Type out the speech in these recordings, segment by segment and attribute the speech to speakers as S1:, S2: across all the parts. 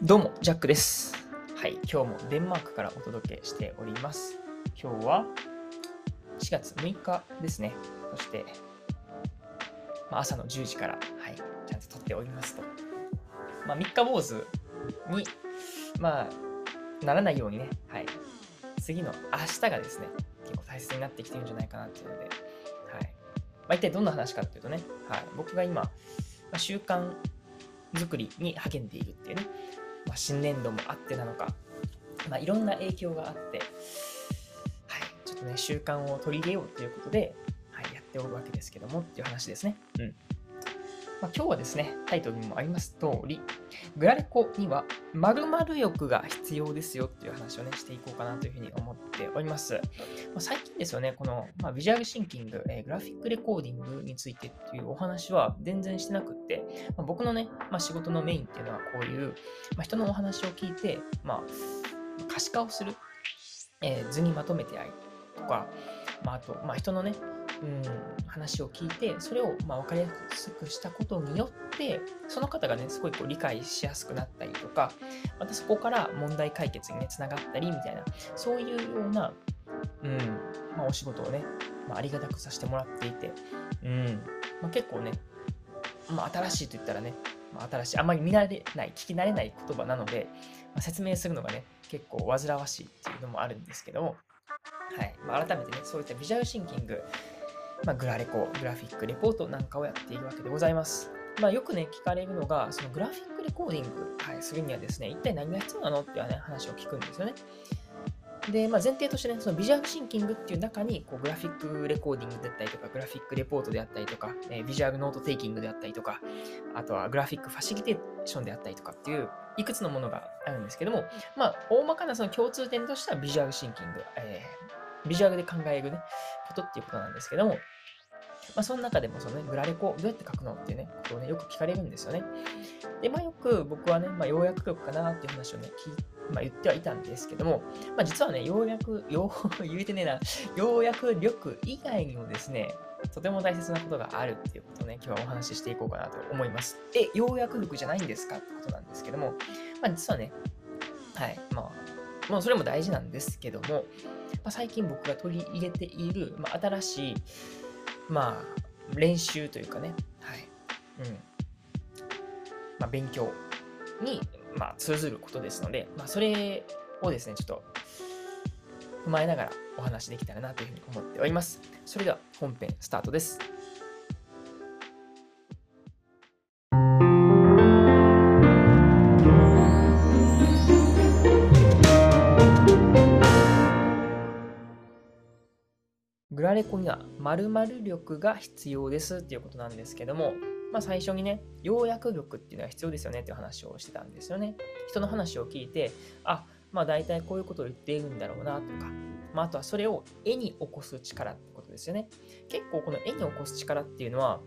S1: どうも、ジャックです。はい、今日もデンマークからお届けしております。今日は4月6日ですね。そして、まあ、朝の10時から、はい、ちゃんと撮っておりますと。まあ、三日坊主に、まあ、ならないようにね、はい、次の明日がですね、結構大切になってきてるんじゃないかなっていうので、はい。まあ、一体どんな話かっていうとね、はい、僕が今、まあ、習慣作りに励んでいるっていうね、まあ、新年度もあってなのか、まあ、いろんな影響があって、はい、ちょっとね、習慣を取り入れようということで、はい、やっておるわけですけどもっていう話ですね。うん。まあ、今日はですね、タイトルにもあります通り、グラレコには〇〇欲が必要ですよっていう話をね、していこうかなというふうに思っております。ま、最近ですよね、この、まあ、ビジュアルシンキング、えーグラフィックレコーディングについてっていうお話は全然してなくって、まあ、僕のね、まあ、仕事のメインっていうのはこういう、ま、人のお話を聞いて、まあ、可視化をする、えー図にまとめてありとか、まあ、あと、ま、人のね、うん、話を聞いて、それをまあ分かりやすくしたことによって、その方がね、すごいこう理解しやすくなったりとか、またそこから問題解決にね、つながったりみたいな、そういうような、うん、まあ、お仕事をね、まあ、ありがたくさせてもらっていて、うん、まあ、結構ね、まあ、新しいと言ったらね、まあ、新しい、あまり見慣れない、聞き慣れない言葉なので、まあ、説明するのがね、結構煩わしいっていうのもあるんですけども、はい。まあ、改めてね、そういったビジュアルシンキング、まあ、グラレコ、グラフィックレポートなんかをやっているわけでございます。まあ、よくね、聞かれるのが、そのグラフィックレコーディング、はい、するにはですね、一体何が必要なのっていうね、話を聞くんですよね。で、まあ、前提としてね、そのビジュアルシンキングっていう中に、こうグラフィックレコーディングだったりとか、グラフィックレポートであったりとか、えービジュアルノートテイキングであったりとか、あとはグラフィックファシリテーションであったりとかっていう、いくつのものがあるんですけども、まあ、大まかなその共通点としてはビジュアルシンキング、えービジュアルで考えるね、ことっていうことなんですけども、まあ、その中でもそのね、グラレコどうやって書くのっていうね、ことをね、よく聞かれるんですよね。で、まあよく僕はね、まあ要約力かなっていう話をね、まあ、言ってはいたんですけども、まあ実はね、要約、要、言えてねえな、要約力以外にもですね、とても大切なことがあるっていうことをね、今日はお話ししていこうかなと思います。え、要約力じゃないんですかってことなんですけども、まあ実はね、はい、まあ、まあそれも大事なんですけども、まあ、最近僕が取り入れている、まあ、新しい、まあ、練習というかね、はい、うん、まあ、勉強に、まあ、通ずることですので、まあ、それをですね、ちょっと踏まえながらお話できたらなというふうに思っております。それでは本編スタートです。グラレコには〇〇力が必要ですっていうことなんですけども、まあ最初にね、要約力っていうのは必要ですよねっていう話をしてたんですよね。人の話を聞いて、あ、まあ大体こういうことを言っているんだろうなとか、まああとはそれを絵に起こす力ってことですよね。結構この絵に起こす力っていうのは、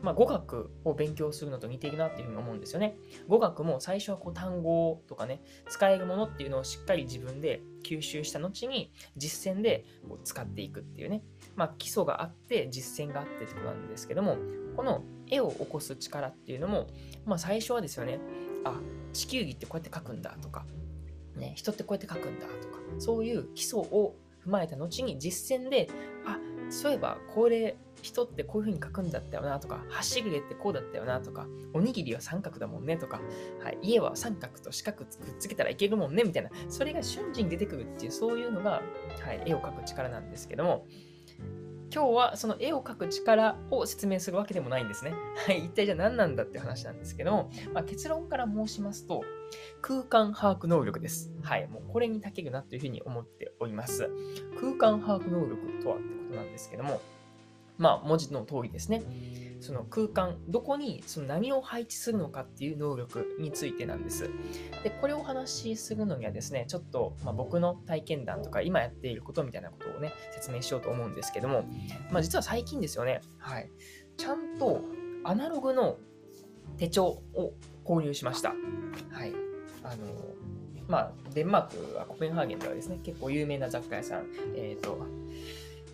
S1: まあ、語学を勉強するのと似ているなっていうふうに思うんですよね。語学も最初はこう単語とかね、使えるものっていうのをしっかり自分で吸収した後に実践でこう使っていくっていうね。まあ、基礎があって実践があってってことなんですけども、この絵を起こす力っていうのも、まあ、最初はですよね、あ、地球儀ってこうやって書くんだとか、ね、人ってこうやって書くんだとか、そういう基礎を踏まえた後に実践で、あ、そういえばこれ人ってこういう風に書くんだったよなとか、橋ぐれってこうだったよなとか、おにぎりは三角だもんねとか、はい、家は三角と四角くっつけたらいけるもんねみたいな、それが瞬時に出てくるっていう、そういうのが、はい、絵を描く力なんですけども、今日はその絵を描く力を説明するわけでもないんですね。はい、一体じゃあ何なんだって話なんですけども、まあ、結論から申しますと、空間把握能力です。はい、もうこれにたけるなというふうに思っております。空間把握能力とはってことなんですけども、まあ文字の通りですね。その空間、どこにその何を配置するのかっていう能力についてなんです。で、これをお話しするのにはですね、ちょっと、まあ、僕の体験談とか今やっていることみたいなことをね、説明しようと思うんですけども、まあ実は最近ですよね、はい。ちゃんとアナログの手帳を購入しました。はい。あの、まあ、デンマークはコペンハーゲンではですね、結構有名な雑貨屋さん、えっ、と、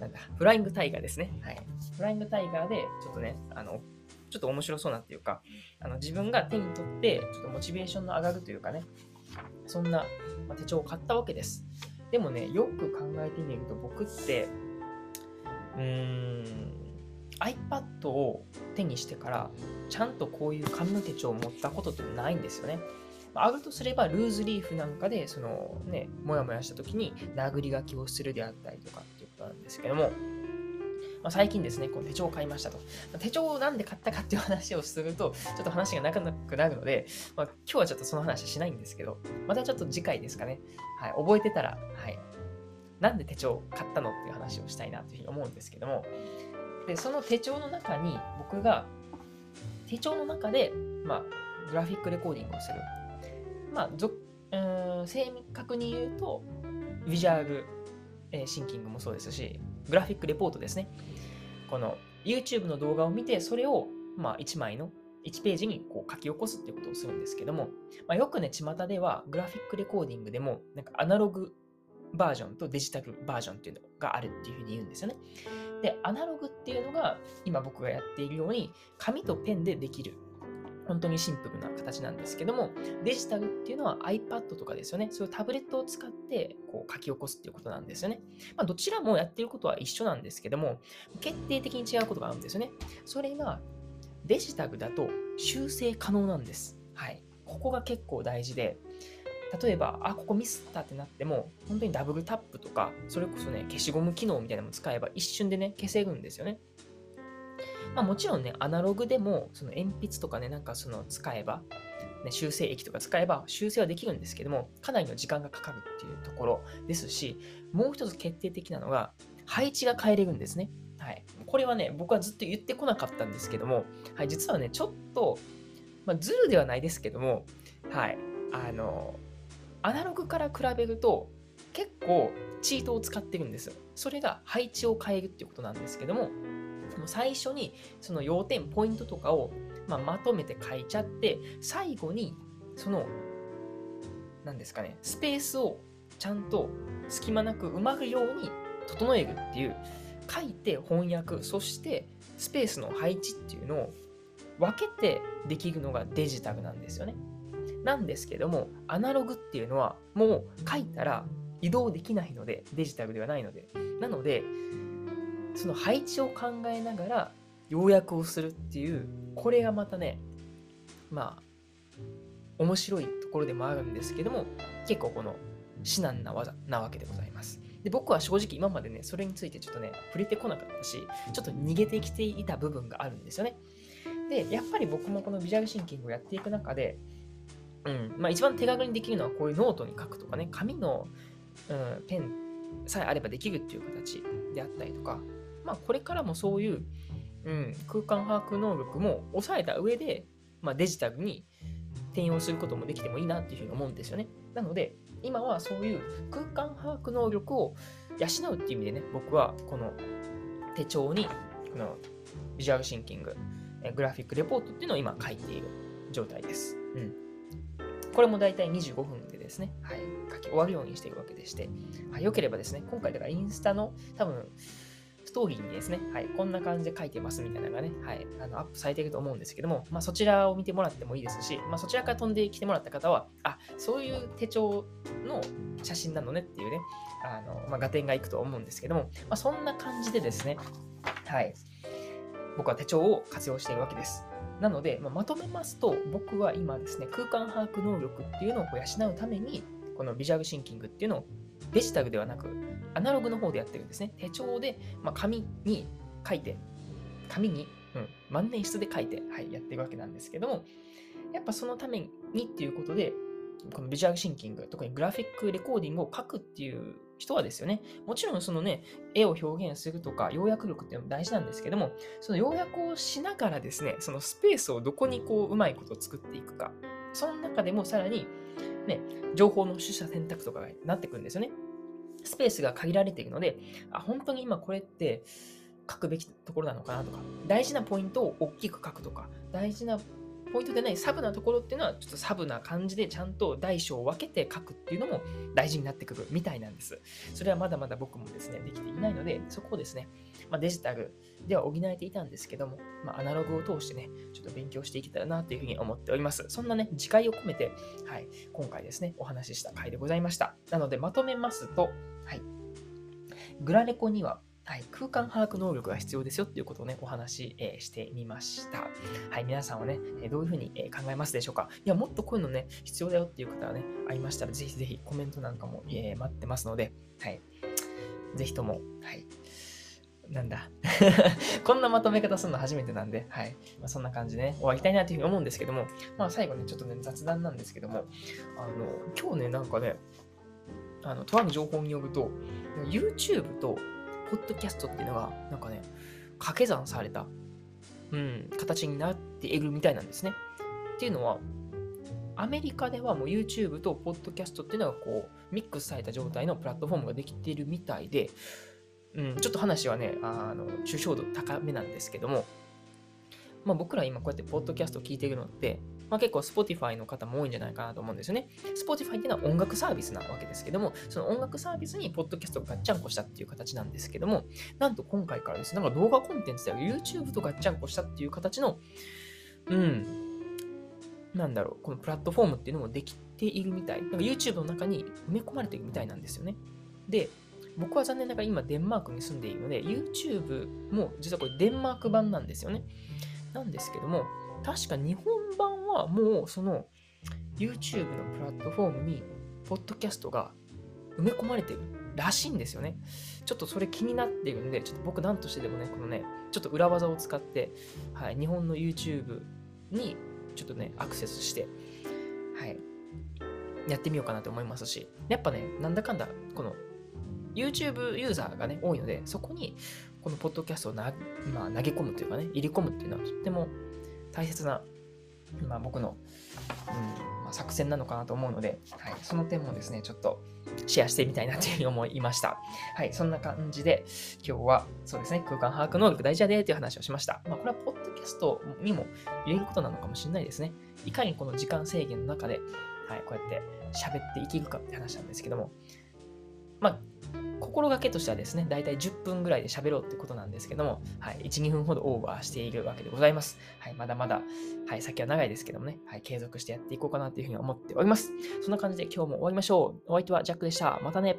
S1: なんだ、フライングタイガーですね。はい。フライングタイガーで、ちょっとね、あの、ちょっと面白そうなっていうか、あの自分が手に取って、ちょっとモチベーションの上がるというかね、そんな、手帳を買ったわけです。でもね、よく考えてみると、僕って、うーん、iPad を手にしてから、ちゃんとこういう紙の手帳を持ったことってないんですよね。あるとすれば、ルーズリーフなんかで、そのね、もやもやした時に殴り書きをするであったりとかっていうことなんですけども、まあ、最近ですね、この手帳を買いましたと。ま手帳をなんで買ったかっていう話をすると、ちょっと話が長くなるので、まあ、今日はちょっとその話しないんですけど、またちょっと次回ですかね。はい、覚えてたら、はい、なんで手帳を買ったのっていう話をしたいなというふうに思うんですけども、で、その手帳の中に僕が、手帳の中で、まあ、グラフィックレコーディングをする。まあ、うん正確に言うと、ビジュアル、えー、シンキングもそうですし、グラフィックレポートですね。この YouTube の動画を見て、それをまあ1枚の1ページにこう書き起こすっていうことをするんですけども、まあ、よくね、巷ではグラフィックレコーディングでも、なんかアナログバージョンとデジタルバージョンっていうのがあるっていうふうに言うんですよね。で、アナログっていうのが今僕がやっているように、紙とペンでできる本当にシンプルな形なんですけども、デジタルっていうのは iPad とかですよね。そういうタブレットを使ってこう書き起こすっていうことなんですよね。まあ、どちらもやってることは一緒なんですけども、決定的に違うことがあるんですよね。それがデジタルだと修正可能なんです。はい。ここが結構大事で、例えば、あ、ここミスったってなっても、本当にダブルタップとか、それこそね、消しゴム機能みたいなのも使えば一瞬でね、消せるんですよね。まあ、もちろんね、アナログでも、その鉛筆とかね、なんかその使えば、ね、修正液とか使えば修正はできるんですけども、かなりの時間がかかるっていうところですし、もう一つ決定的なのが、配置が変えれるんですね。はい。これはね、僕はずっと言ってこなかったんですけども、はい、実はね、ちょっと、まあ、ズルではないですけども、はい、あの、アナログから比べると、結構チートを使ってるんですよ。それが配置を変えるっていうことなんですけども、もう最初にその要点、ポイントとかを、まあ、まとめて書いちゃって、最後にその、何ですかね、スペースをちゃんと隙間なく埋まるように整えるっていう、書いて翻訳、そしてスペースの配置っていうのを分けてできるのがデジタルなんですよね。なんですけども、アナログっていうのはもう書いたら移動できないので、デジタルではないので。なので、その配置を考えながら要約をするっていう、これがまたね、まあ、面白いところでもあるんですけども、結構この至難な業なわけでございます。で僕は正直今までね、それについてちょっとね、触れてこなかったし、ちょっと逃げてきていた部分があるんですよね。で、やっぱり僕もこのビジュアルシンキングをやっていく中で、うん、まあ一番手軽にできるのはこういうノートに書くとかね、紙の、うん、ペンさえあればできるっていう形であったりとか、まあ、これからもそういう、うん、空間把握能力も抑えた上で、まあ、デジタルに転用することもできてもいいなっていうふうに思うんですよね。なので、今はそういう空間把握能力を養うっていう意味でね、僕はこの手帳に、このビジュアルシンキング、グラフィックレポートっていうのを今書いている状態です。うん。これも大体25分でですね、はい、書き終わるようにしているわけでして、はい、よければですね、今回だからインスタの多分トーリーにですね、はい、こんな感じで書いてますみたいなのがね、はい、あのアップされていると思うんですけども、まあ、そちらを見てもらってもいいですし、まあ、そちらから飛んできてもらった方は、あ、そういう手帳の写真なのねっていうね、あの、まあ、合点がいくと思うんですけども、まあ、そんな感じでですね、はい、僕は手帳を活用しているわけです。なので、まあ、まとめますと、僕は今ですね、空間把握能力っていうのを養うために、このビジュアルシンキングっていうのをデジタルではなく、アナログの方でやってるんですね。手帳で、まあ、紙に書いて、紙に、うん、万年筆で書いて、はい、やってるわけなんですけども、やっぱそのためにっていうことで、このビジュアルシンキング、特にグラフィックレコーディングを書くっていう人はですよね、もちろんそのね、絵を表現するとか、要約力っていうのも大事なんですけども、その要約をしながらですね、そのスペースをどこにこう、うまいこと作っていくか、その中でもさらに、ね、情報の取捨選択とかがなってくるんですよね。スペースが限られているので、あ、本当に今これって書くべきところなのかなとか、大事なポイントを大きく書くとか、大事なポイントでないサブなところっていうのは、ちょっとサブな感じでちゃんと大小を分けて書くっていうのも大事になってくるみたいなんです。それはまだまだ僕もですね、できていないので、そこをですね、まあ、デジタルでは補えていたんですけども、まあ、アナログを通してね、ちょっと勉強していけたらなというふうに思っております。そんなね、次回を込めて、はい、今回ですね、お話しした回でございました。なので、まとめますと、はい、グラレコにははい、空間把握能力が必要ですよっていうことをね、お話し、え、してみました。はい、皆さんはね、えどういうふうに、え考えますでしょうか？いや、もっとこういうのね、必要だよっていう方はね、ありましたら、ぜひぜひコメントなんかも、え、待ってますので、はい、ぜひとも、はい、なんだ？こんなまとめ方するの初めてなんで、はい。まあ、そんな感じでね、終わりたいなというふうに思うんですけども、まあ最後ね、ちょっとね、雑談なんですけども、あの、今日ね、なんかね、あの、とある情報によると、YouTube とポッドキャストっていうのが、なんかね、掛け算された、うん、形になっているみたいなんですね。っていうのは、アメリカではもう YouTube とポッドキャストっていうのがこう、ミックスされた状態のプラットフォームができているみたいで、うん、ちょっと話はね、あの、抽象度高めなんですけども、まあ、僕ら今こうやってポッドキャストを聞いているのって、まあ、結構 Spotify の方も多いんじゃないかなと思うんですよね。Spotify っていうのは音楽サービスなわけですけども、その音楽サービスにポッドキャストがガッチャンコしたっていう形なんですけども、なんと今回からですね、なんか動画コンテンツでは YouTube とガッチャンコしたっていう形の、うん、なんだろう、このプラットフォームっていうのもできているみたい。なんか YouTube の中に埋め込まれているみたいなんですよね。で、僕は残念ながら今デンマークに住んでいるので、YouTube も実はこれデンマーク版なんですよね。なんですけども、確か日本版はもうその YouTube のプラットフォームに、ポッドキャストが埋め込まれてるらしいんですよね。ちょっとそれ気になっているんで、ちょっと僕なんとしてでもね、このね、ちょっと裏技を使って、はい、日本の YouTube にちょっとね、アクセスして、はい、やってみようかなと思いますし、やっぱね、なんだかんだ、この YouTube ユーザーがね、多いので、そこにこのポッドキャストをな、まあ、投げ込むというかね、入り込むっていうのはとっても大切な、まあ、僕の、うんまあ、作戦なのかなと思うので、はい、その点もですね、ちょっとシェアしてみたいなというふうに思いました。はい、そんな感じで、今日はそうですね、空間把握能力大事だねという話をしました。まあ、これはポッドキャストにも言えることなのかもしれないですね。いかにこの時間制限の中で、はい、こうやって喋っていけるかって話なんですけども、まあ、心がけとしてはですね、だいたい10分ぐらいで喋ろうってことなんですけども、はい、1、2分ほどオーバーしているわけでございます。はい、まだまだ、はい、先は長いですけどもね、はい、継続してやっていこうかなというふうに思っております。そんな感じで今日も終わりましょう。お相手はジャックでした。またね。